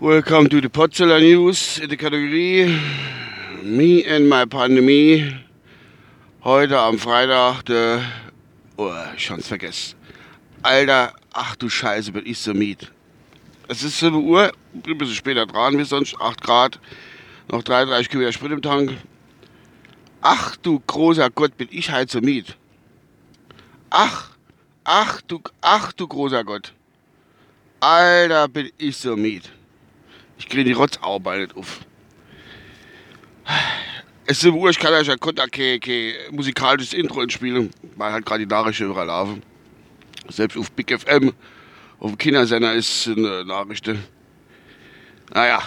Welcome to the Potsdamer News in der Kategorie Me and My Pandemie. Heute am Freitag, der. Oh, ich hab's vergessen. Alter, ach du Scheiße, bin ich so miet. Es ist 7 Uhr, ein bisschen später dran wie sonst, 8 Grad, noch 33 Kilometer Sprit im Tank. Ach du großer Gott, bin ich halt so miet. Ach, ach du, ach du großer Gott. Alter, bin ich so miet. Ich kriege die Rotzauer nicht auf. Es ist 7 Uhr, ich kann euch ja kein, kein musikalisches Intro entspielen, weil halt gerade die Nachrichten überall laufen. Selbst auf Big FM, auf dem Kindersender ist eine Nachrichten. Naja,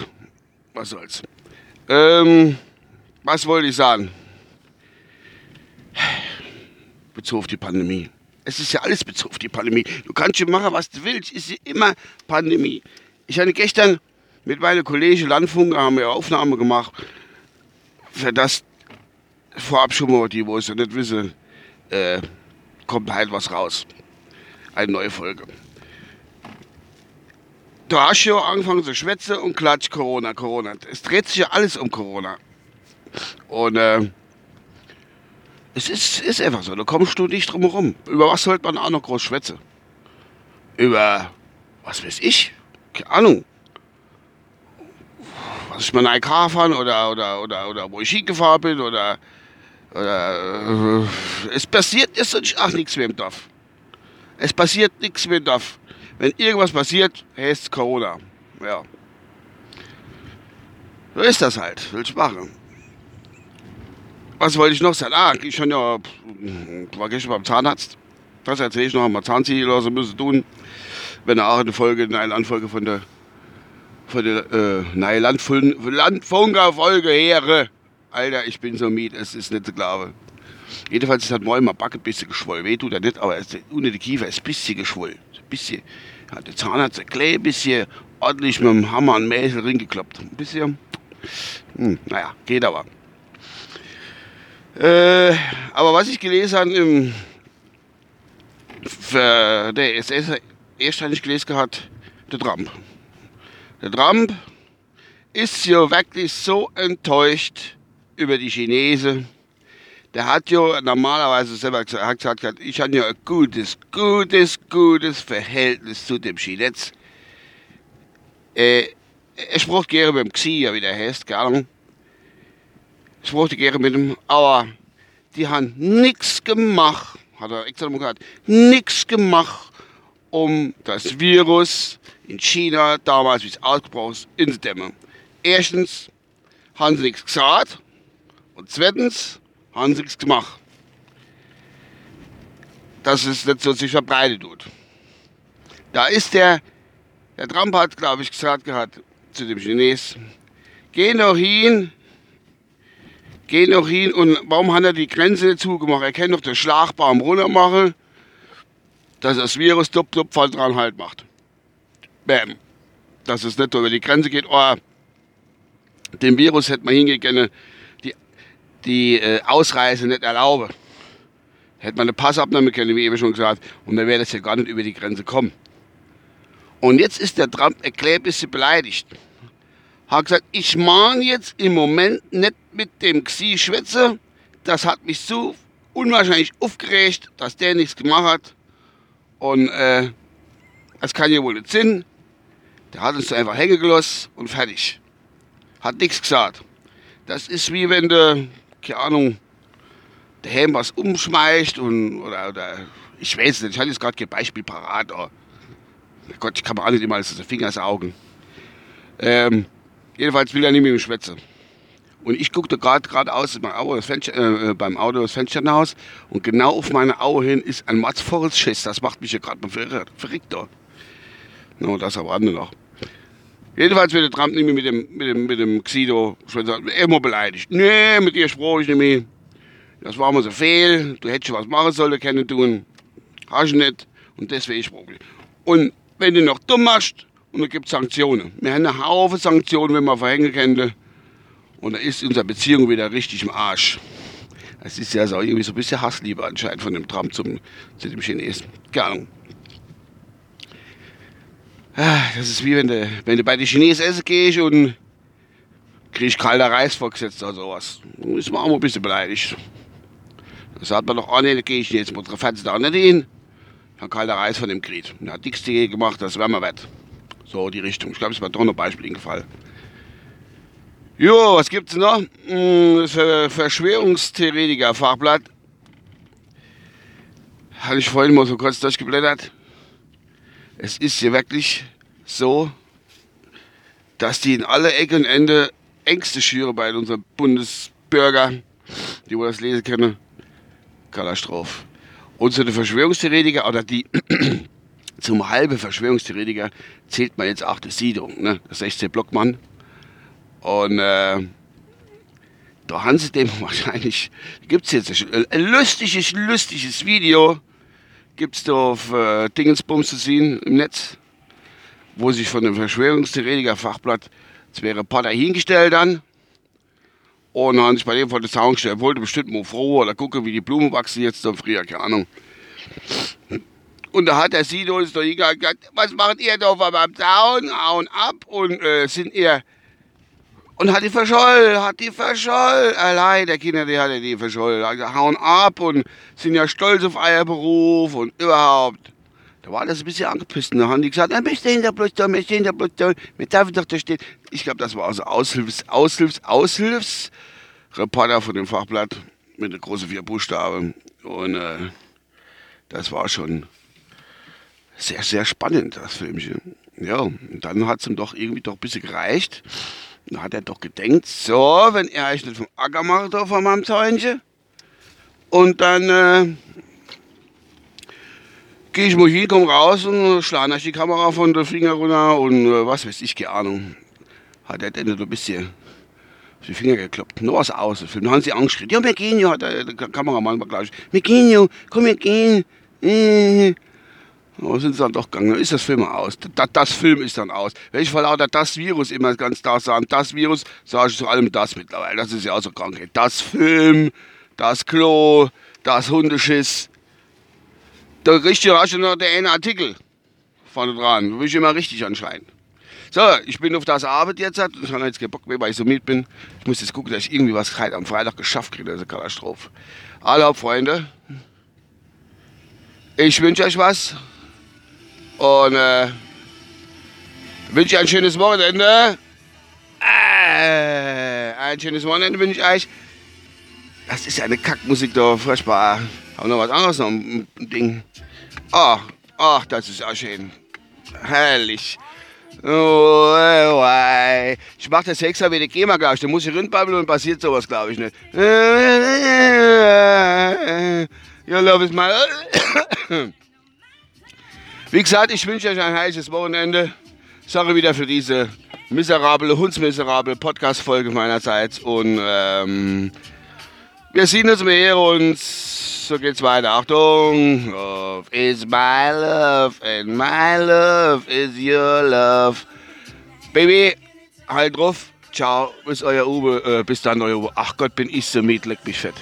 was soll's. Ähm, was wollte ich sagen? Bezogen auf die Pandemie. Es ist ja alles bezogen auf die Pandemie. Du kannst schon machen, was du willst. Ist immer Pandemie. Ich hatte gestern mit meiner Kollegen Landfunk haben wir Aufnahme gemacht. Für das vorab schon mal, die wo es ja nicht wissen, äh, kommt halt was raus. Eine neue Folge. Du hast ja angefangen zu schwätzen und klatsch Corona, Corona. Es dreht sich ja alles um Corona. Und äh, es ist, ist einfach so, da kommst du nicht drum herum. Über was sollte man auch noch groß schwätzen? Über, was weiß ich? Keine Ahnung. Was ich mal IK fahren oder, oder, oder, oder wo ich hingefahren bin oder, oder äh, es passiert ist sonst auch nichts mehr im Dorf. Es passiert nichts mehr im Dorf. Wenn irgendwas passiert, heißt es Corona. Ja. So ist das halt. Will ich machen. Was wollte ich noch sagen? Ah, ich ja, war gestern beim Zahnarzt. Das erzähle ich noch einmal. Zahnziehen lassen müssen tun. Wenn er auch eine Folge, eine Anfolge von der von der äh, neue Landfunker-Folge her. Alter, ich bin so miet, es ist nicht zu glauben. Jedenfalls ist halt morgen mal Backe ein bisschen geschwollen. Weh tut er nicht, aber unter die Kiefer ist ein bisschen geschwollen. Ein bisschen. Ja, der Zahnarzt hat ein bisschen ordentlich mit dem Hammer und Mäsel ringekloppt. Ein bisschen. Hm, naja, geht aber. Äh, aber was ich gelesen habe im für der SS erst habe ich gelesen gehabt, der Trump. Der Trump ist ja wirklich so enttäuscht über die Chinesen. Der hat ja normalerweise selber gesagt, gesagt ich habe ja ein gutes, gutes, gutes Verhältnis zu dem Chinez. Äh, er sprach gerne dem Xi, wie der heißt, keine Ahnung. Ich sprach gerne mit ihm, aber die haben nichts gemacht, hat er extra gesagt, nichts gemacht, um das Virus in China, damals wie es ausgebrochen ist, inzudämmen. Erstens haben sie nichts gesagt und zweitens haben sie nichts gemacht. Dass es nicht so sich verbreitet tut. Da ist der, der Trump hat, glaube ich, gesagt gehabt zu dem Chines, geh noch hin, geh noch hin und warum hat er die Grenze zugemacht? Er kann doch den Schlagbaum runter machen, dass das Virus dupp, dupp, voll dran halt macht. Bäm. Dass es nicht über die Grenze geht. Oh, dem Virus hätte man hingehen die, die äh, Ausreise nicht erlauben. Hätte man eine Passabnahme können, wie eben schon gesagt, und dann wäre das ja gar nicht über die Grenze kommen. Und jetzt ist der Trump ein bisschen beleidigt. Hat gesagt, ich mag jetzt im Moment nicht mit dem Xi schwätze. Das hat mich so unwahrscheinlich aufgeregt, dass der nichts gemacht hat. Und äh, das kann ja wohl nicht sein. Der hat uns einfach hängen gelassen und fertig. Hat nichts gesagt. Das ist wie wenn du, keine Ahnung, der Helm was umschmeißt und, oder, oder, ich weiß nicht, ich hatte jetzt gerade kein Beispiel parat, aber Gott, ich kann mir auch nicht immer alles aus den Fingern saugen. Ähm, jedenfalls will er nicht mit ihm schwätzen. Und ich guckte gerade geradeaus äh, beim Auto das Fenster hinaus und genau auf meine Auge hin ist ein matzvolles Schiss. Das macht mich ja gerade mal verrückt. verrückt No, das aber andere noch. Jedenfalls wird der Trump nicht mehr mit dem, mit dem, mit dem Xido immer beleidigt. Nee, mit dir sprach ich nicht mehr. Das war mir so fehl. Du hättest schon was machen sollen, können tun. Hast du nicht. Und deswegen sprach ich. Und wenn du noch dumm machst, und dann gibt es Sanktionen. Wir haben einen Haufen Sanktionen, wenn man verhängen könnte. Und da ist unsere Beziehung wieder richtig im Arsch. Es ist ja so irgendwie so ein bisschen Hassliebe anscheinend von dem Trump zum, zu dem Chinesen. Keine Ahnung. Ah, das ist wie wenn du, wenn du bei den Chinesen essen gehst und kriegst kalter Reis vorgesetzt oder sowas. Dann ist man auch mal ein bisschen beleidigt. Da sagt man doch, oh nee, da gehe ich jetzt der Fenster da nicht hin. Dann kalter Reis von dem Krieg. Er hat nichts dagegen gemacht, das wäre mal wett. So die Richtung. Ich glaube, es war doch noch ein Beispiel gefallen. Jo, was gibt's noch? Hm, das Verschwörungstheoretiker-Fachblatt. Habe ich vorhin mal so kurz durchgeblättert. Es ist hier wirklich so, dass die in alle Ecken und Ende Ängste schüren bei unseren Bundesbürgern, die wohl das lesen können. Katastrophe. Den Verschwörungstheoretiker, oder die zum halben Verschwörungstheoretiker zählt man jetzt auch die Siedlung, ne? der 16 Blockmann. Und äh, da haben sie dem wahrscheinlich, gibt es jetzt ein lustiges, lustiges Video, gibt es da auf äh, Dingensbums zu sehen im Netz, wo sich von dem Verschwörungstheoretiker Fachblatt zwei Reporter hingestellt haben und haben sich bei dem vor den Zaun gestellt, wollte bestimmt mal froh oder gucken, wie die Blumen wachsen jetzt im Frühjahr, keine Ahnung. Und da hat der Sido uns doch gesagt, was macht ihr da vor meinem Zaun? Hauen ab und äh, sind ihr und hat die verschollen, hat die verschollen. Allein der Kinder, die hat die verschollen. Hauen ab und sind ja stolz auf euer Beruf und überhaupt. Da war das ein bisschen angepisst. Da haben die gesagt, wir stehen da bloß da, wir stehen da bloß da, wir dürfen doch da stehen. Ich glaube, das war also Aushilfs, Aushilfs, Aushilfsreporter von dem Fachblatt mit der großen vier Buchstaben. Und äh, das war schon sehr, sehr spannend, das Filmchen. Ja, und dann hat es ihm doch irgendwie doch ein bisschen gereicht. Dann hat er doch gedenkt, so, wenn er euch nicht vom Acker macht, von meinem Zäunchen. Und dann äh, gehe ich mal hin, komm raus und schlage euch die Kamera von der Finger runter und äh, was weiß ich, keine Ahnung. Hat er denn ein bisschen auf die Finger gekloppt. Nur was aus. Dann haben sie angeschrien. Ja, wir gehen hat der, Kameramann war gleich. Wir gehen komm, wir gehen. Äh. Aber sind sie dann doch gegangen, dann ist das Film aus. Das, das Film ist dann aus. Wenn ich vor lauter das Virus immer ganz da sagen, das Virus, sage ich zu allem das mittlerweile. Das ist ja auch so Krankheit. Das Film, das Klo, das Hundeschiss. Da richtige hast du noch der eine Artikel vorne dran. Da will ich immer richtig anscheinend. So, ich bin auf das Arbeit jetzt. Ich habe jetzt keinen Bock mehr, weil ich so mit bin. Ich muss jetzt gucken, dass ich irgendwie was am Freitag geschafft kriege. Das ist eine Katastrophe. Hallo, Freunde. Ich wünsche euch was. Und äh, wünsche ein schönes Wochenende. Äh, ein schönes Wochenende wünsche ich euch. Das ist ja eine Kackmusik da, furchtbar. Haben noch was anderes noch ein Ding. Ach, ach, das ist auch schön. Herrlich. Oh, oh, ich mach das extra die GEMA, glaube ich. Da muss ich rinbabbeln und passiert sowas, glaube ich nicht. Your love is my... Wie gesagt, ich wünsche euch ein heißes Wochenende. Sorry wieder für diese miserable, hundsmiserable Podcast-Folge meinerseits. Und ähm, wir sehen uns, hören uns. So geht's weiter. Achtung! Love is my love and my love is your love. Baby, halt drauf. Ciao, bis euer Uwe. Äh, bis dann, euer Uwe. Ach Gott, bin ich so mit, leck mich fett.